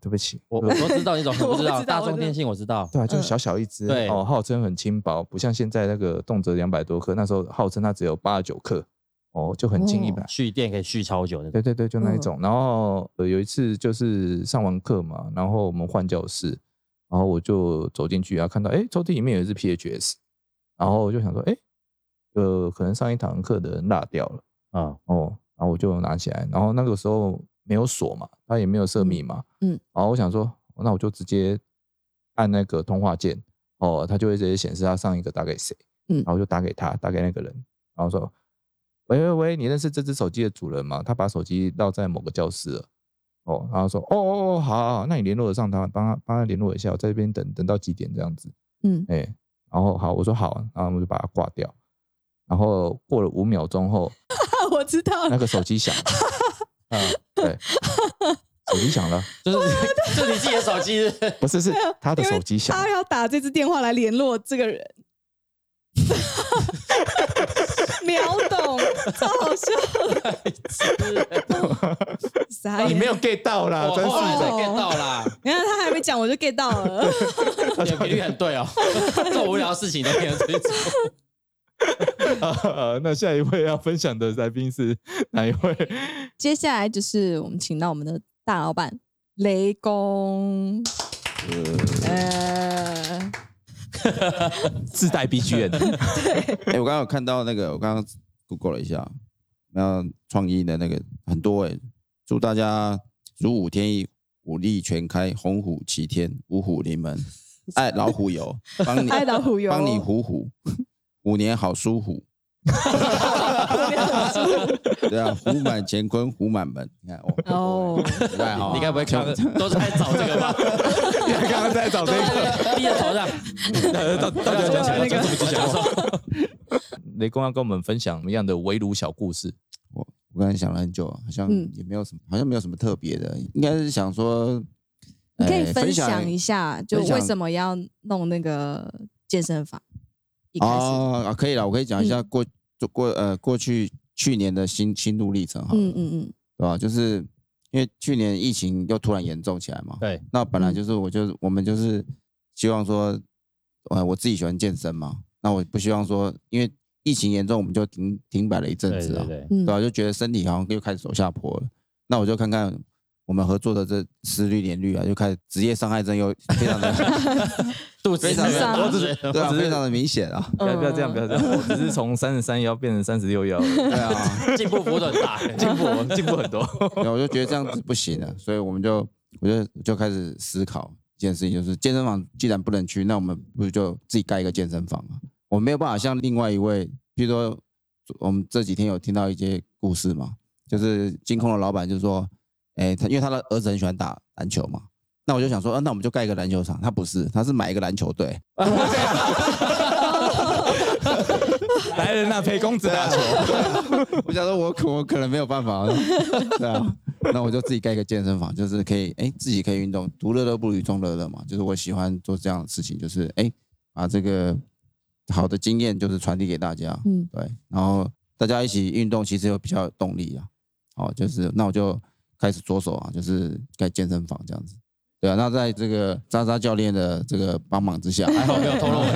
对不起，我我都知道那种，我不知道大众电信我知道，对啊，就小小一只，对。哦，号称很轻薄，不像现在那个动辄两百多克，那时候号称它只有八十九克，哦，就很轻一哦。百。续电可以续超久的，对对对，就那一嗯。种。然后、呃、有一次就是上完课嘛，然后我们换教室，然后我就走进去啊，看到哎抽屉里面有一只 PHS，然后我就想说，哎，呃，可能上一堂课的人落掉了嗯，哦，然后我就拿起来，然后那个时候没有锁嘛，它也没有设密码，嗯。嗯然后我想说，那我就直接按那个通话键，哦，它就会直接显示它上一个打给谁，嗯。然后就打给他，打给那个人，然后说，喂喂喂，你认识这只手机的主人吗？他把手机落在某个教室了。哦，然后说，哦哦哦，好好好，那你联络得上他，帮他帮他联络一下，我在这边等等到几点这样子。嗯，哎、然后好，我说好，然后我们就把它挂掉。然后过了五秒钟后，我知道了，那个手机响了，嗯，对，手机响了，就是就是你自己的手机不是是是他的手机响他，要打这支电话来联络这个人，秒懂，超好笑，傻眼你没有 get 到啦，我真后来才是的。get 到啦，你看他还没讲，我就 get 到了。你的频率很对哦，这种无聊的事情都没有追做。啊那下一位要分享的来宾是哪一位？接下来就是我们请到我们的大老板雷公，呃，自带 BGM，哎、我刚刚有看到那个，我刚刚 Google 了一下，那创意的那个很多哎、祝大家如虎添翼，武力全开，鸿虎齐天，五虎临门，爱老虎油，帮你爱老虎油帮你虎虎，五年好舒服。对啊，虎满乾坤，虎满门。你看哦，哦，你看哈，你该不会看都在找这个吧？刚刚在找这个。低着头上，到到底要讲什么？那个讲什么？讲什么？雷公要跟我们分享什么样的围炉小故事？我我刚才想了很久，好像嗯也没有什么，好像没有什么特别的，应该是想说，你可以呃分享一下，就为什么要弄那个健身房？一开始，哦啊，可以了，我可以讲一下过就过呃过去去年的心心路历程哈，嗯嗯嗯，对吧？就是因为去年疫情又突然严重起来嘛，对，那本嗯。来就是我就是我们就是希望说，呃，我自己喜欢健身嘛，那我不希望说，因为疫情严重，我们就停停摆了一阵子啊，对对，嗯。对吧？就觉得身体好像又开始走下坡了，那我就看看我们合作的这思虑联率啊，就开始职业伤害症又非常的 肚子非常的上我只是对啊，非常的明显啊，不要不要这样，不要这样，我只是从三十三腰变成三十六腰，对啊。进步幅度很大，进步进步很多。然后我就觉得这样子不行了，所以我们就我就就开始思考一件事情，就是健身房既然不能去，那我们不如就自己盖一个健身房啊？我没有办法像另外一位，譬如说我们这几天有听到一些故事嘛，就是金控的老板就说，哎，他因为他的儿子很喜欢打篮球嘛，那我就想说，啊、那我们就盖一个篮球场。他不是，他是买一个篮球队，来人呐，陪公子打球。我想说我可我可能没有办法，对啊，那我就自己盖一个健身房，就是可以哎、自己可以运动，独乐乐不如众乐乐嘛，就是我喜欢做这样的事情，就是哎、把这个好的经验就是传递给大家，嗯。对，然后大家一起运动，其实有比较有动力啊，好，就是那我就开始着手啊，就是盖健身房这样子。对啊，那在这个渣渣教练的这个帮忙之下，还好没有透露。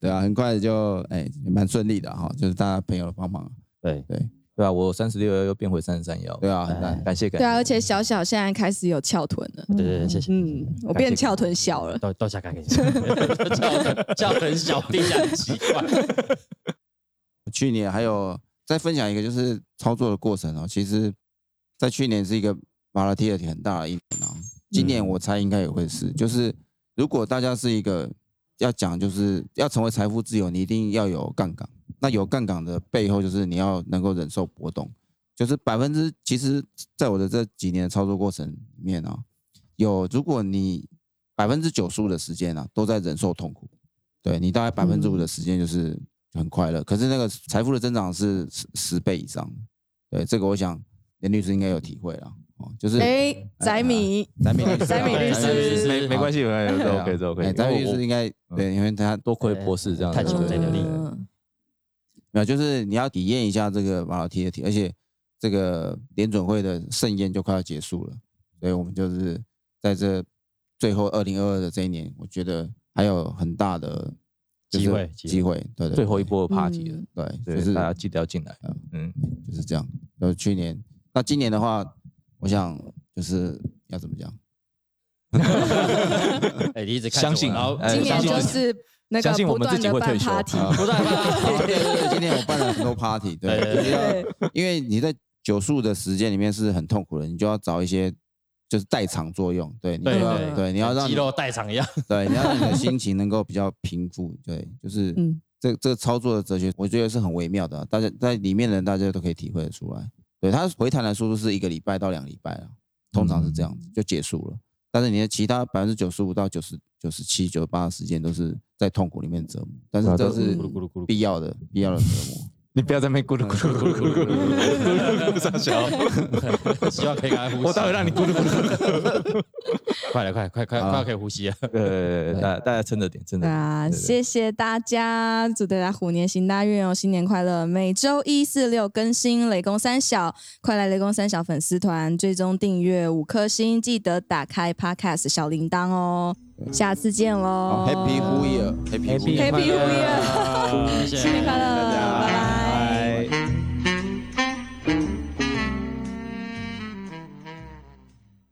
对啊，很快就哎也蛮顺利的哈，就是大家朋友的帮忙，对，对对啊，我三十六幺又变回三十三幺。对啊，很难哎感谢感谢。对啊，而且小小现在开始有翘臀了，对对对，谢谢。嗯，我变翘臀小了，到到下开给你，叫叫很小，听起来很奇怪。去年还有再分享一个，就是操作的过程哦。其实，在去年是一个 volatility 很大的一年啊，今年我猜应该也会是。就是如果大家是一个要讲，就是要成为财富自由，你一定要有杠杆。那有杠杆的背后，就是你要能够忍受波动。就是百分之，其实在我的这几年的操作过程里面啊，有如果你百分之九十五的时间啊都在忍受痛苦，对你大概百分之五的时间就是很快乐，可是那个财富的增长是十十倍以上的。对，这个我想连律师应该有体会了哦，就是哎，翟米，翟米律师啊，翟米律翟师没没关系，没关系，OK，都 OK。哎翟米律师应该对，因为他多亏博士这样子，太强对这个力嗯没有，就是你要体验一下这个马老 T 的体，而且这个联准会的盛宴就快要结束了，所以我们就是在这最后二零二二的这一年，我觉得还有很大的就是机会机会，对对，最后一波的 party 了嗯，对，就是大家记得要进来。嗯，就是这样。然后去年，那今年的话，我想就是要怎么讲？哎，你一直相信我然今年就是那个相信我们不断的办自己会退休不断办 对对对，今年我办了很多 party，对，因为你在九数的时间里面是很痛苦的，你就要找一些就是代偿作用，对，你要对对，你要让肌肉代偿一样。对，你要让你的心 情能够比较平复，对，就是嗯这这个操作的哲学，我觉得是很微妙的啊，大家在里面的人大家都可以体会得出来。对，它回弹的速度是一个礼拜到两个礼拜啊，通常是这样子就结束了。但是你的其他百分之九十五到九十九十七、九十八的时间都是在痛苦里面折磨，但是这是咕噜咕噜咕噜必要的、必要的折磨。你不要在那边咕噜咕噜咕噜咕噜咕噜咕噜上小，希望可以赶快呼吸。我待会让你咕噜咕噜。快了，快快快快可以呼吸了。呃，大家大家撑着点，撑着点。对啊，谢谢大家，祝大家虎年行大运哦，新年快乐！每周一、四、六更新雷公三小，快来雷公三小粉丝团追踪订阅五颗星，记得打开 Podcast 小铃铛哦。下次见喽，Happy New Year，Happy New Year。Happy New Year，新年快乐！